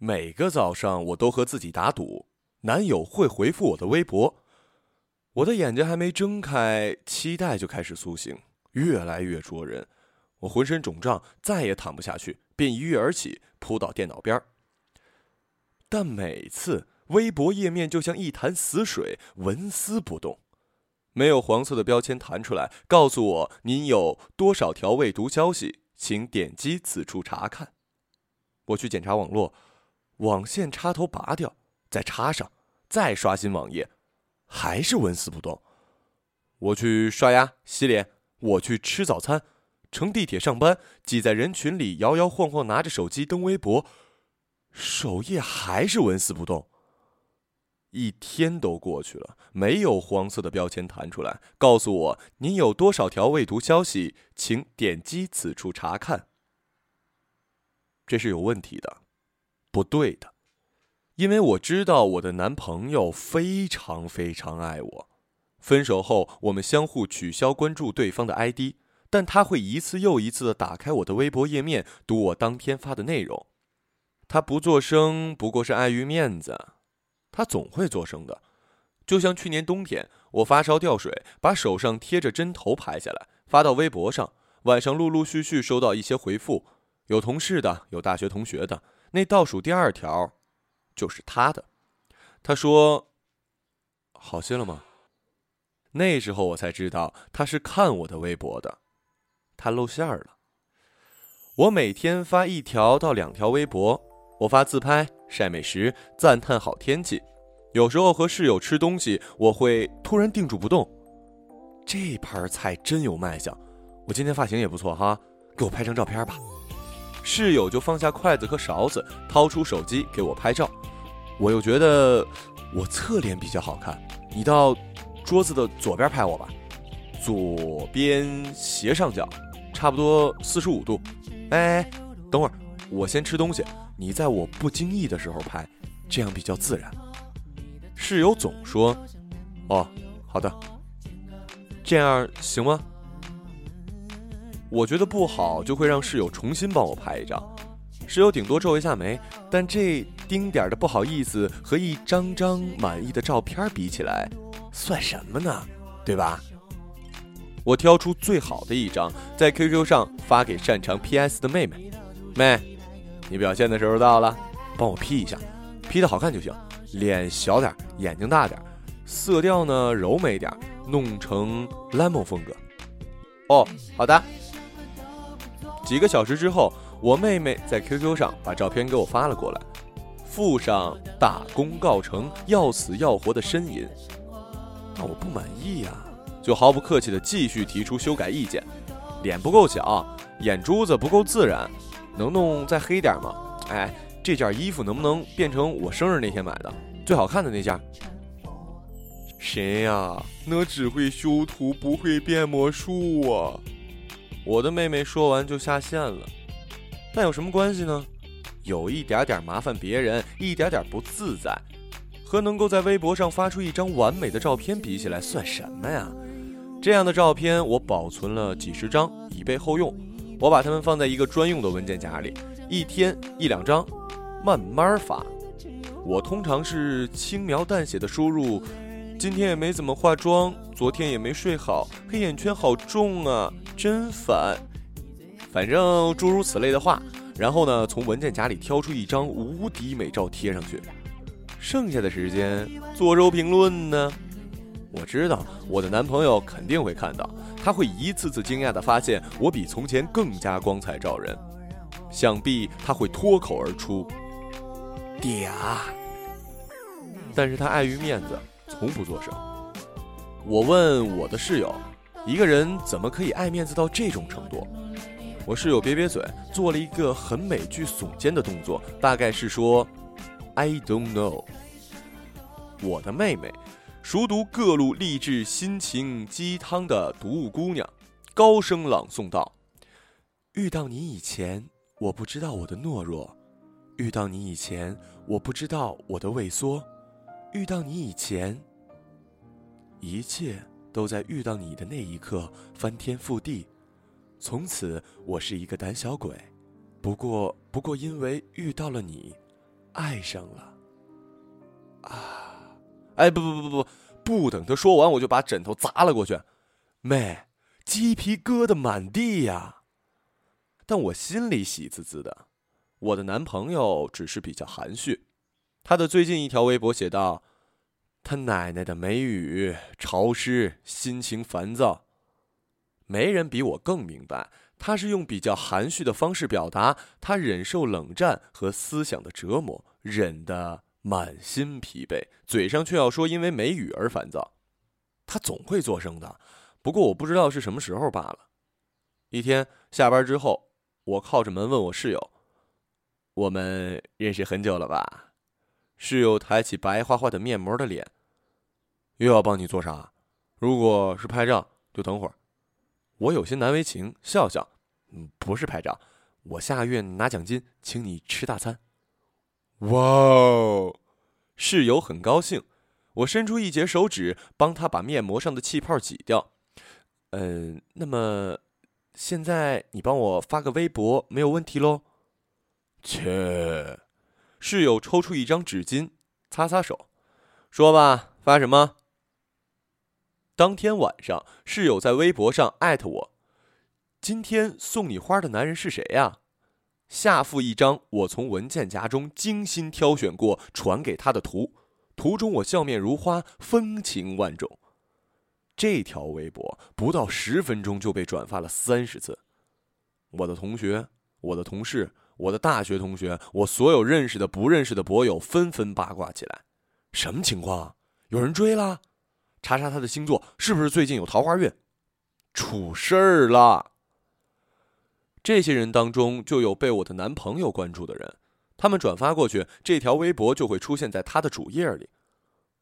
每个早上我都和自己打赌，男友会回复我的微博。我的眼睛还没睁开，期待就开始苏醒，越来越灼人。我浑身肿胀，再也躺不下去，便一跃而起，扑到电脑边但每次微博页面就像一潭死水，纹丝不动，没有黄色的标签弹出来，告诉我您有多少条未读消息，请点击此处查看。我去检查网络，网线插头拔掉，再插上，再刷新网页，还是纹丝不动。我去刷牙洗脸，我去吃早餐。乘地铁上班，挤在人群里，摇摇晃晃拿着手机登微博，首页还是纹丝不动。一天都过去了，没有黄色的标签弹出来，告诉我您有多少条未读消息，请点击此处查看。这是有问题的，不对的，因为我知道我的男朋友非常非常爱我，分手后我们相互取消关注对方的 ID。但他会一次又一次的打开我的微博页面，读我当天发的内容。他不作声，不过是碍于面子。他总会作声的，就像去年冬天，我发烧掉水，把手上贴着针头拍下来发到微博上。晚上陆陆续续收到一些回复，有同事的，有大学同学的。那倒数第二条，就是他的。他说：“好些了吗？”那时候我才知道他是看我的微博的。他露馅儿了。我每天发一条到两条微博，我发自拍、晒美食、赞叹好天气。有时候和室友吃东西，我会突然定住不动。这盘菜真有卖相，我今天发型也不错哈，给我拍张照片吧。室友就放下筷子和勺子，掏出手机给我拍照。我又觉得我侧脸比较好看，你到桌子的左边拍我吧，左边斜上角。差不多四十五度，哎，等会儿，我先吃东西，你在我不经意的时候拍，这样比较自然。室友总说：“哦，好的，这样行吗？”我觉得不好，就会让室友重新帮我拍一张。室友顶多皱一下眉，但这丁点儿的不好意思和一张张满意的照片比起来，算什么呢？对吧？我挑出最好的一张，在 QQ 上发给擅长 PS 的妹妹。妹，你表现的时候到了，帮我 P 一下，P 的好看就行。脸小点，眼睛大点，色调呢柔美点，弄成 lemon 风格。哦，好的。几个小时之后，我妹妹在 QQ 上把照片给我发了过来，附上大功告成、要死要活的呻吟。那我不满意呀。就毫不客气地继续提出修改意见，脸不够小，眼珠子不够自然，能弄再黑点吗？哎，这件衣服能不能变成我生日那天买的最好看的那件？谁呀？那只会修图不会变魔术啊！我的妹妹说完就下线了，那有什么关系呢？有一点点麻烦别人，一点点不自在，和能够在微博上发出一张完美的照片比起来，算什么呀？这样的照片我保存了几十张，以备后用。我把它们放在一个专用的文件夹里，一天一两张，慢慢发。我通常是轻描淡写的输入：今天也没怎么化妆，昨天也没睡好，黑眼圈好重啊，真烦。反正诸如此类的话。然后呢，从文件夹里挑出一张无敌美照贴上去，剩下的时间做肉评论呢。我知道我的男朋友肯定会看到，他会一次次惊讶地发现我比从前更加光彩照人，想必他会脱口而出“嗲”，但是他碍于面子，从不作声。我问我的室友，一个人怎么可以爱面子到这种程度？我室友瘪瘪嘴，做了一个很美剧耸肩的动作，大概是说 “I don't know”。我的妹妹。熟读各路励志心情鸡汤的读物姑娘，高声朗诵道：“遇到你以前，我不知道我的懦弱；遇到你以前，我不知道我的畏缩；遇到你以前，一切都在遇到你的那一刻翻天覆地。从此，我是一个胆小鬼。不过，不过因为遇到了你爱上了。啊！哎，不不不不不，不等他说完，我就把枕头砸了过去。妹，鸡皮疙瘩满地呀！但我心里喜滋滋的。我的男朋友只是比较含蓄。他的最近一条微博写道：“他奶奶的梅雨，潮湿，心情烦躁。”没人比我更明白，他是用比较含蓄的方式表达他忍受冷战和思想的折磨，忍得满心疲惫，嘴上却要说因为梅雨而烦躁。他总会作声的，不过我不知道是什么时候罢了。一天下班之后，我靠着门问我室友：“我们认识很久了吧？”室友抬起白花花的面膜的脸：“又要帮你做啥？如果是拍照，就等会儿。”我有些难为情，笑笑，嗯，不是拍照，我下个月拿奖金请你吃大餐。哇哦，室友很高兴，我伸出一截手指帮他把面膜上的气泡挤掉。嗯，那么现在你帮我发个微博没有问题喽？切，室友抽出一张纸巾擦擦手，说吧，发什么？当天晚上，室友在微博上艾特我：“今天送你花的男人是谁呀？”下附一张我从文件夹中精心挑选过传给他的图，图中我笑面如花，风情万种。这条微博不到十分钟就被转发了三十次，我的同学、我的同事、我的大学同学、我所有认识的、不认识的博友纷纷八卦起来：“什么情况？有人追了？”查查他的星座，是不是最近有桃花运？出事儿了！这些人当中就有被我的男朋友关注的人，他们转发过去，这条微博就会出现在他的主页里。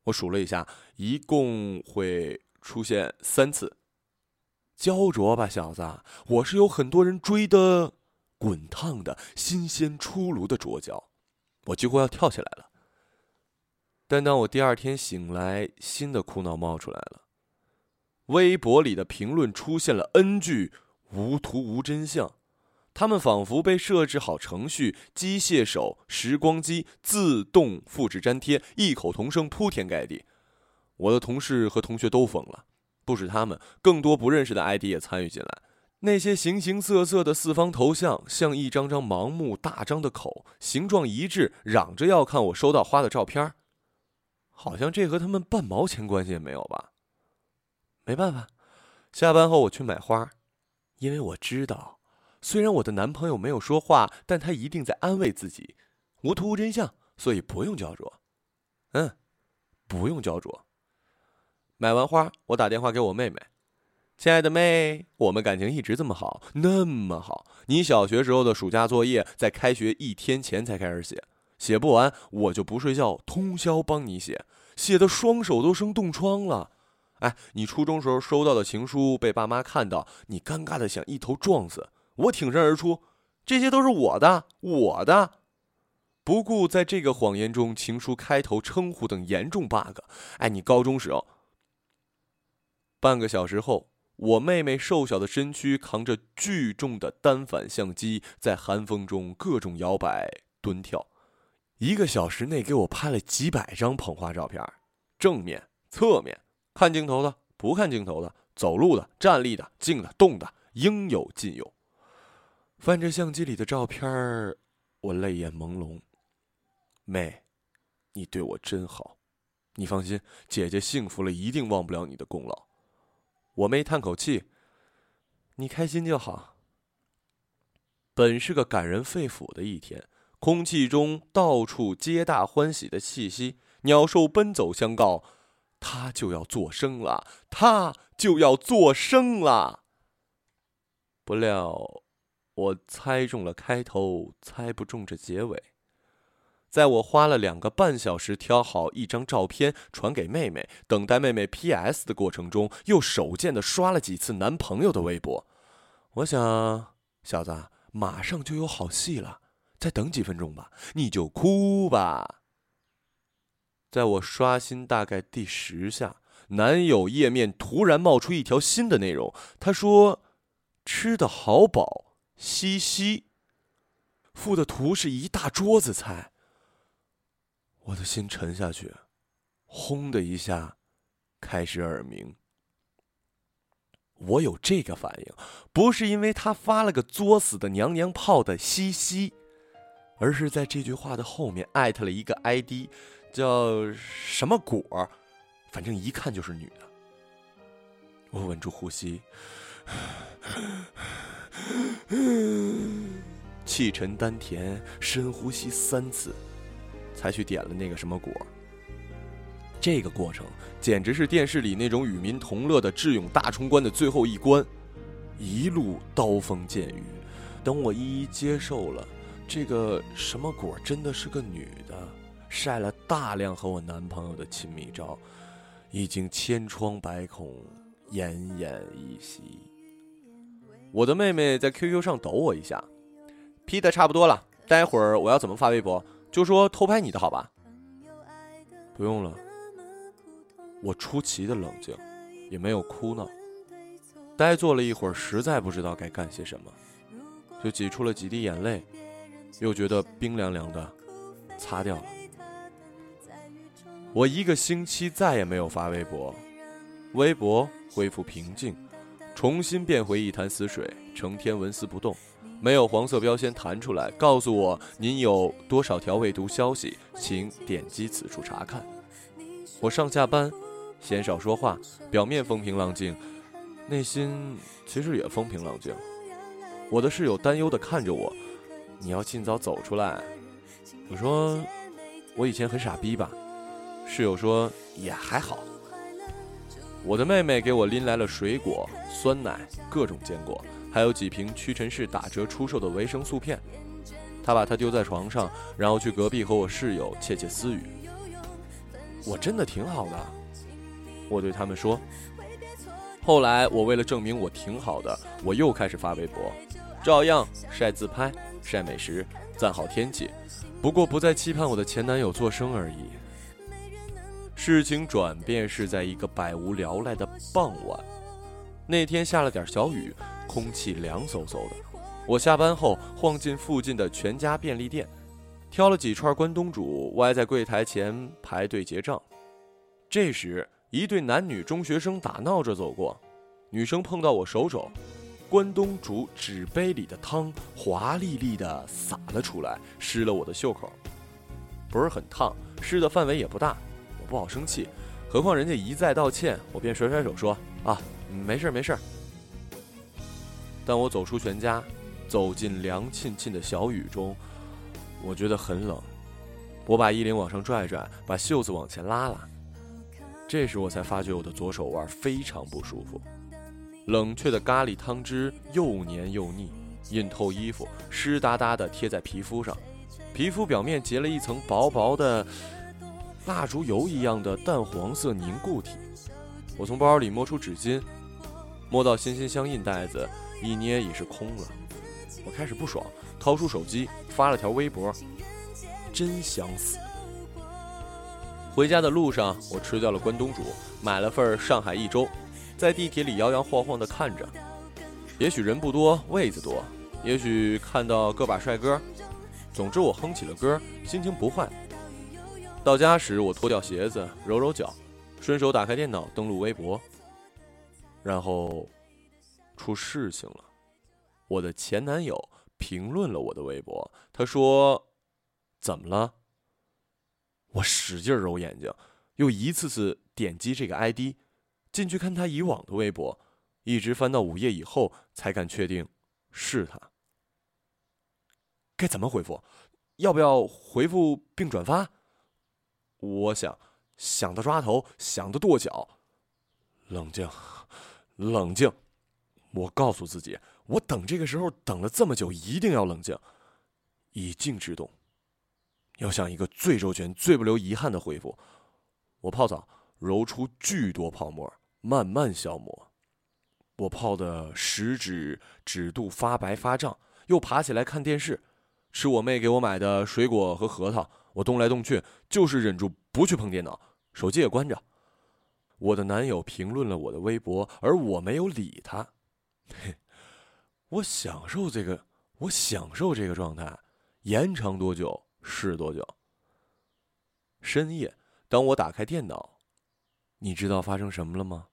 我数了一下，一共会出现三次。焦灼吧，小子！我是有很多人追的，滚烫的新鲜出炉的灼焦，我几乎要跳起来了。但当我第二天醒来，新的苦恼冒出来了。微博里的评论出现了 N 句“无图无真相”，他们仿佛被设置好程序，机械手、时光机自动复制粘贴，异口同声，铺天盖地。我的同事和同学都疯了，不止他们，更多不认识的 ID 也参与进来。那些形形色色的四方头像，像一张张盲目大张的口，形状一致，嚷着要看我收到花的照片好像这和他们半毛钱关系也没有吧？没办法，下班后我去买花，因为我知道，虽然我的男朋友没有说话，但他一定在安慰自己，无图无真相，所以不用焦灼。嗯，不用焦灼。买完花，我打电话给我妹妹：“亲爱的妹，我们感情一直这么好，那么好。你小学时候的暑假作业，在开学一天前才开始写。”写不完，我就不睡觉，通宵帮你写，写的双手都生冻疮了。哎，你初中时候收到的情书被爸妈看到，你尴尬的想一头撞死。我挺身而出，这些都是我的，我的。不顾在这个谎言中情书开头称呼等严重 bug。哎，你高中时候。半个小时后，我妹妹瘦小的身躯扛着巨重的单反相机，在寒风中各种摇摆蹲跳。一个小时内给我拍了几百张捧花照片，正面、侧面，看镜头的、不看镜头的，走路的、站立的、静的、动的，应有尽有。翻着相机里的照片我泪眼朦胧。妹，你对我真好，你放心，姐姐幸福了一定忘不了你的功劳。我妹叹口气，你开心就好。本是个感人肺腑的一天。空气中到处皆大欢喜的气息，鸟兽奔走相告，他就要作声了，他就要作声了。不料，我猜中了开头，猜不中这结尾。在我花了两个半小时挑好一张照片传给妹妹，等待妹妹 P.S. 的过程中，又手贱的刷了几次男朋友的微博。我想，小子马上就有好戏了。再等几分钟吧，你就哭吧。在我刷新大概第十下，男友页面突然冒出一条新的内容。他说：“吃的好饱，嘻嘻。”附的图是一大桌子菜。我的心沉下去，轰的一下，开始耳鸣。我有这个反应，不是因为他发了个作死的娘娘炮的嘻嘻，而是在这句话的后面艾特了一个 ID，叫什么果，反正一看就是女的。我稳住呼吸，气沉丹田，深呼吸三次。才去点了那个什么果。这个过程简直是电视里那种与民同乐的智勇大冲关的最后一关，一路刀锋剑雨。等我一一接受了这个什么果真的是个女的，晒了大量和我男朋友的亲密照，已经千疮百孔，奄奄一息。我的妹妹在 QQ 上抖我一下，P 的差不多了，待会儿我要怎么发微博？就说偷拍你的好吧，不用了。我出奇的冷静，也没有哭闹，呆坐了一会儿，实在不知道该干些什么，就挤出了几滴眼泪，又觉得冰凉凉的，擦掉了。我一个星期再也没有发微博，微博恢复平静，重新变回一潭死水，成天纹丝不动。没有黄色标签弹出来，告诉我您有多少条未读消息，请点击此处查看。我上下班，鲜少说话，表面风平浪静，内心其实也风平浪静。我的室友担忧地看着我：“你要尽早走出来。”我说：“我以前很傻逼吧？”室友说：“也还好。”我的妹妹给我拎来了水果、酸奶、各种坚果。还有几瓶屈臣氏打折出售的维生素片，他把它丢在床上，然后去隔壁和我室友窃窃私语。我真的挺好的，我对他们说。后来我为了证明我挺好的，我又开始发微博，照样晒自拍、晒美食、赞好天气，不过不再期盼我的前男友做声而已。事情转变是在一个百无聊赖的傍晚，那天下了点小雨。空气凉飕飕的，我下班后晃进附近的全家便利店，挑了几串关东煮，歪在柜台前排队结账。这时，一对男女中学生打闹着走过，女生碰到我手肘，关东煮纸杯里的汤华丽丽的洒了出来，湿了我的袖口，不是很烫，湿的范围也不大，我不好生气，何况人家一再道歉，我便甩甩手说：“啊，没事没事。”当我走出全家，走进凉沁沁的小雨中，我觉得很冷。我把衣领往上拽拽，把袖子往前拉拉。这时我才发觉我的左手腕非常不舒服，冷却的咖喱汤汁又黏又腻，印透衣服，湿哒哒的贴在皮肤上。皮肤表面结了一层薄薄的蜡烛油一样的淡黄色凝固体。我从包里摸出纸巾，摸到心心相印袋子。一捏已是空了，我开始不爽，掏出手机发了条微博：“真想死。”回家的路上，我吃掉了关东煮，买了份上海一周，在地铁里摇摇晃晃地看着。也许人不多，位子多；也许看到个把帅哥。总之，我哼起了歌，心情不坏。到家时，我脱掉鞋子，揉揉脚，顺手打开电脑，登录微博，然后。出事情了，我的前男友评论了我的微博。他说：“怎么了？”我使劲揉眼睛，又一次次点击这个 ID，进去看他以往的微博，一直翻到午夜以后，才敢确定是他。该怎么回复？要不要回复并转发？我想，想的抓头，想的跺脚。冷静，冷静。我告诉自己，我等这个时候等了这么久，一定要冷静，以静制动，要像一个最周全、最不留遗憾的回复。我泡澡，揉出巨多泡沫，慢慢消磨。我泡的食指指肚发白发胀，又爬起来看电视，吃我妹给我买的水果和核桃。我动来动去，就是忍住不去碰电脑，手机也关着。我的男友评论了我的微博，而我没有理他。嘿，我享受这个，我享受这个状态，延长多久是多久。深夜，当我打开电脑，你知道发生什么了吗？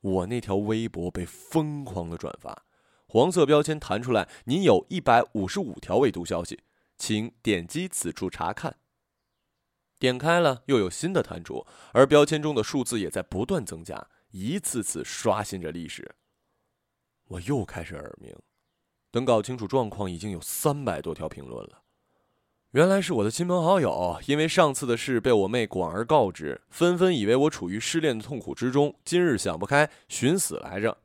我那条微博被疯狂的转发，黄色标签弹出来，您有一百五十五条未读消息，请点击此处查看。点开了，又有新的弹出，而标签中的数字也在不断增加，一次次刷新着历史。我又开始耳鸣，等搞清楚状况，已经有三百多条评论了。原来是我的亲朋好友，因为上次的事被我妹广而告之，纷纷以为我处于失恋的痛苦之中，今日想不开寻死来着。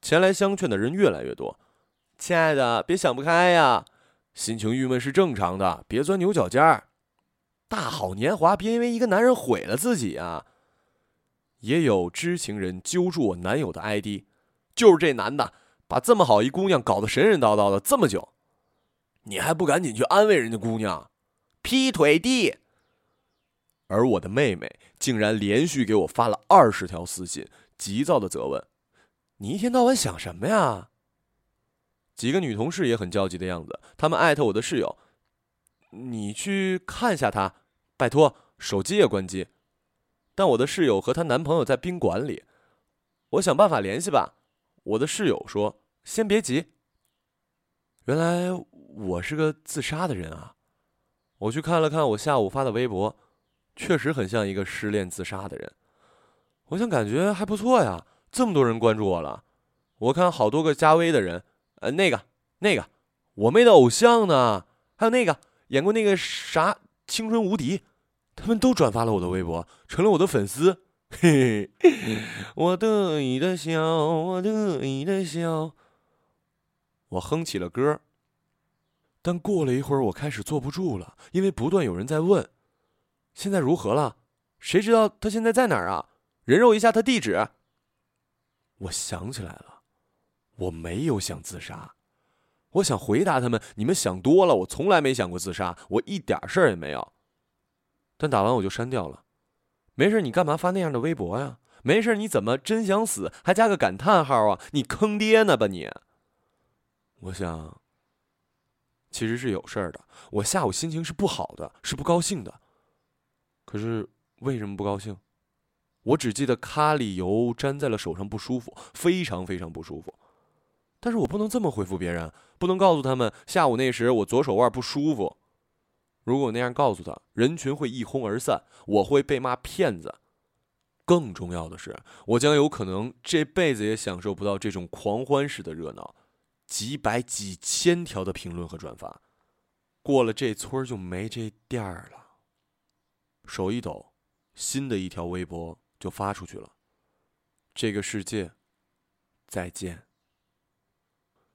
前来相劝的人越来越多。亲爱的，别想不开呀，心情郁闷是正常的，别钻牛角尖儿。大好年华，别因为一个男人毁了自己啊！也有知情人揪住我男友的 ID，就是这男的把这么好一姑娘搞得神神叨叨的这么久。你还不赶紧去安慰人家姑娘，劈腿地。而我的妹妹竟然连续给我发了二十条私信，急躁的责问：“你一天到晚想什么呀？”几个女同事也很焦急的样子，她们艾特我的室友：“你去看一下她，拜托，手机也关机。”但我的室友和她男朋友在宾馆里，我想办法联系吧。我的室友说：“先别急。”原来。我是个自杀的人啊！我去看了看我下午发的微博，确实很像一个失恋自杀的人。我想感觉还不错呀，这么多人关注我了。我看好多个加微的人，呃，那个、那个，我妹的偶像呢，还有那个演过那个啥《青春无敌》，他们都转发了我的微博，成了我的粉丝。嘿嘿，我得意的笑，我得意的笑。我哼起了歌。但过了一会儿，我开始坐不住了，因为不断有人在问：“现在如何了？谁知道他现在在哪儿啊？人肉一下他地址。”我想起来了，我没有想自杀。我想回答他们：“你们想多了，我从来没想过自杀，我一点事儿也没有。”但打完我就删掉了。没事，你干嘛发那样的微博呀？没事，你怎么真想死还加个感叹号啊？你坑爹呢吧你？我想。其实是有事儿的。我下午心情是不好的，是不高兴的。可是为什么不高兴？我只记得咖喱油粘在了手上不舒服，非常非常不舒服。但是我不能这么回复别人，不能告诉他们下午那时我左手腕不舒服。如果那样告诉他，人群会一哄而散，我会被骂骗子。更重要的是，我将有可能这辈子也享受不到这种狂欢式的热闹。几百几千条的评论和转发，过了这村就没这店儿了。手一抖，新的一条微博就发出去了。这个世界，再见。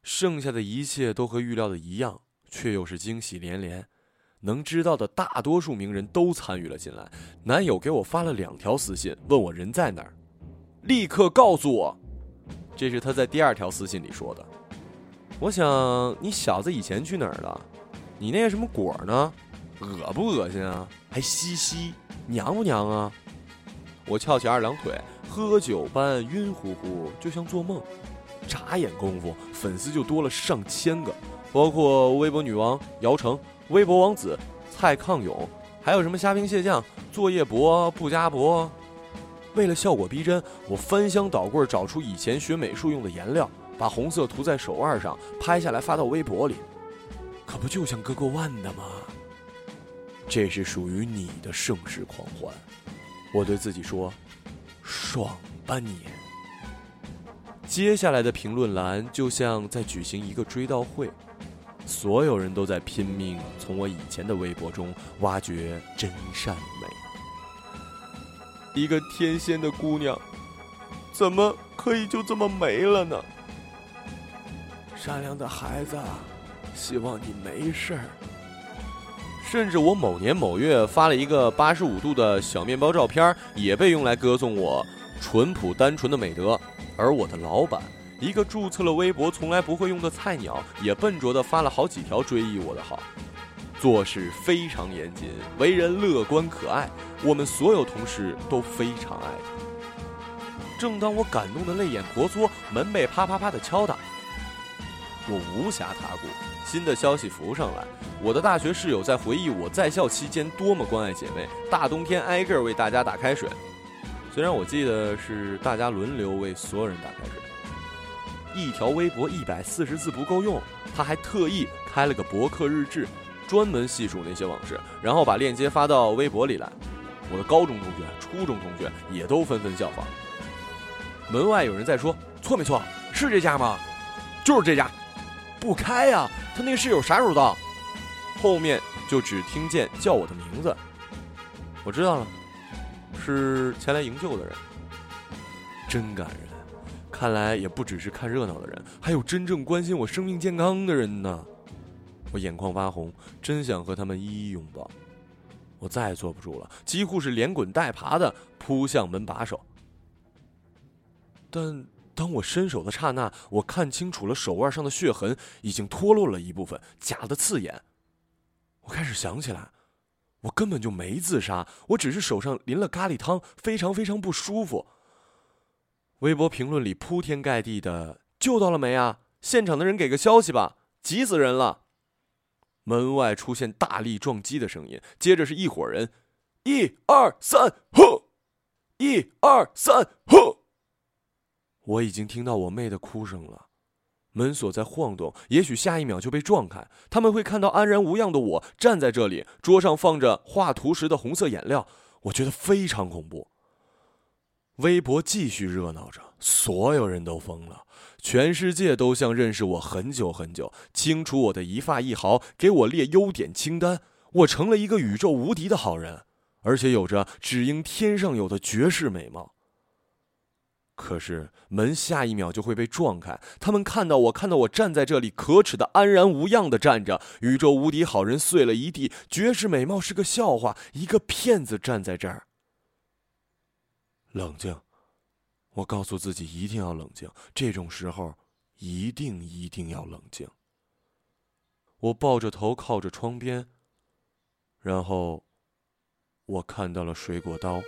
剩下的一切都和预料的一样，却又是惊喜连连。能知道的大多数名人都参与了进来。男友给我发了两条私信，问我人在哪儿，立刻告诉我。这是他在第二条私信里说的。我想你小子以前去哪儿了？你那个什么果呢？恶不恶心啊？还嘻嘻，娘不娘啊？我翘起二郎腿，喝酒般晕乎乎，就像做梦。眨眼功夫，粉丝就多了上千个，包括微博女王姚晨、微博王子蔡康永，还有什么虾兵蟹将、作业博、不加博。为了效果逼真，我翻箱倒柜找出以前学美术用的颜料。把红色涂在手腕上，拍下来发到微博里，可不就像割过腕的吗？这是属于你的盛世狂欢，我对自己说：“爽吧你！”接下来的评论栏就像在举行一个追悼会，所有人都在拼命从我以前的微博中挖掘真善美。一个天仙的姑娘，怎么可以就这么没了呢？善良的孩子，希望你没事儿。甚至我某年某月发了一个八十五度的小面包照片，也被用来歌颂我淳朴单纯的美德。而我的老板，一个注册了微博从来不会用的菜鸟，也笨拙地发了好几条追忆我的好。做事非常严谨，为人乐观可爱，我们所有同事都非常爱他。正当我感动的泪眼婆娑，门被啪啪啪的敲打。我无暇他顾，新的消息浮上来，我的大学室友在回忆我在校期间多么关爱姐妹，大冬天挨个为大家打开水。虽然我记得是大家轮流为所有人打开水。一条微博一百四十字不够用，他还特意开了个博客日志，专门细数那些往事，然后把链接发到微博里来。我的高中同学、初中同学也都纷纷效仿。门外有人在说：“错没错？是这家吗？就是这家，不开呀！他那个室友啥时候到？”后面就只听见叫我的名字。我知道了，是前来营救的人。真感人。看来也不只是看热闹的人，还有真正关心我生命健康的人呢。我眼眶发红，真想和他们一一拥抱。我再也坐不住了，几乎是连滚带爬的扑向门把手。但当我伸手的刹那，我看清楚了手腕上的血痕已经脱落了一部分，假的刺眼。我开始想起来，我根本就没自杀，我只是手上淋了咖喱汤，非常非常不舒服。微博评论里铺天盖地的救到了没啊？现场的人给个消息吧，急死人了！门外出现大力撞击的声音，接着是一伙人，一二三，呼！一二三，呼！我已经听到我妹的哭声了，门锁在晃动，也许下一秒就被撞开。他们会看到安然无恙的我站在这里，桌上放着画图时的红色颜料，我觉得非常恐怖。微博继续热闹着，所有人都疯了，全世界都像认识我很久很久，清楚我的一发一毫，给我列优点清单。我成了一个宇宙无敌的好人，而且有着只应天上有的绝世美貌。可是门下一秒就会被撞开，他们看到我，看到我站在这里，可耻的安然无恙的站着，宇宙无敌好人碎了一地，绝世美貌是个笑话，一个骗子站在这儿。冷静，我告诉自己一定要冷静。这种时候，一定一定要冷静。我抱着头靠着窗边，然后我看到了水果刀。